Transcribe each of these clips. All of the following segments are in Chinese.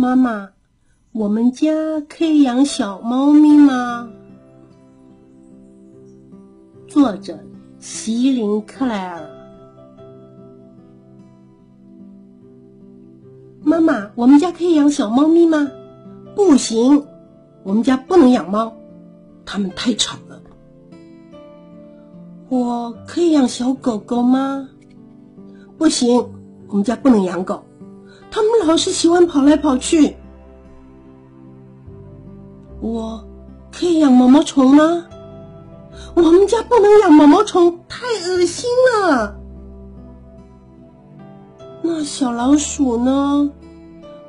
妈妈，我们家可以养小猫咪吗？作者：席琳·克莱尔。妈妈，我们家可以养小猫咪吗？不行，我们家不能养猫，它们太吵了。我可以养小狗狗吗？不行，我们家不能养狗，它们老是喜欢跑来跑去。我可以养毛毛虫吗？我们家不能养毛毛虫，太恶心了。那小老鼠呢？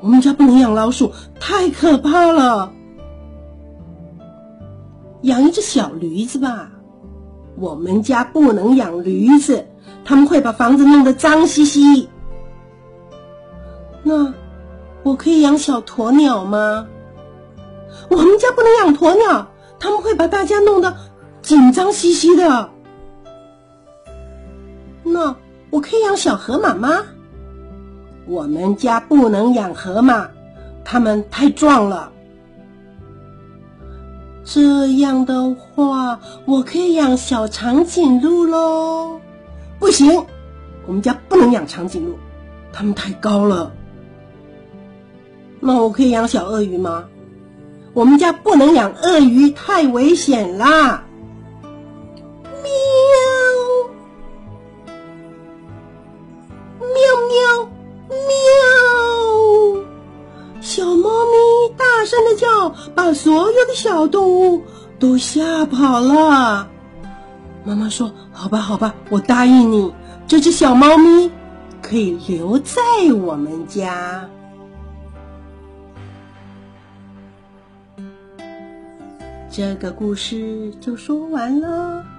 我们家不能养老鼠，太可怕了。养一只小驴子吧。我们家不能养驴子，他们会把房子弄得脏兮兮。那我可以养小鸵鸟吗？我们家不能养鸵鸟，他们会把大家弄得紧张兮兮的。那我可以养小河马吗？我们家不能养河马，它们太壮了。这样的话，我可以养小长颈鹿喽。不行，我们家不能养长颈鹿，它们太高了。那我可以养小鳄鱼吗？我们家不能养鳄鱼，太危险啦。喵，喵喵喵！小猫咪大声的叫，把所有的小动物都吓跑了。妈妈说：“好吧，好吧，我答应你，这只小猫咪可以留在我们家。”这个故事就说完了。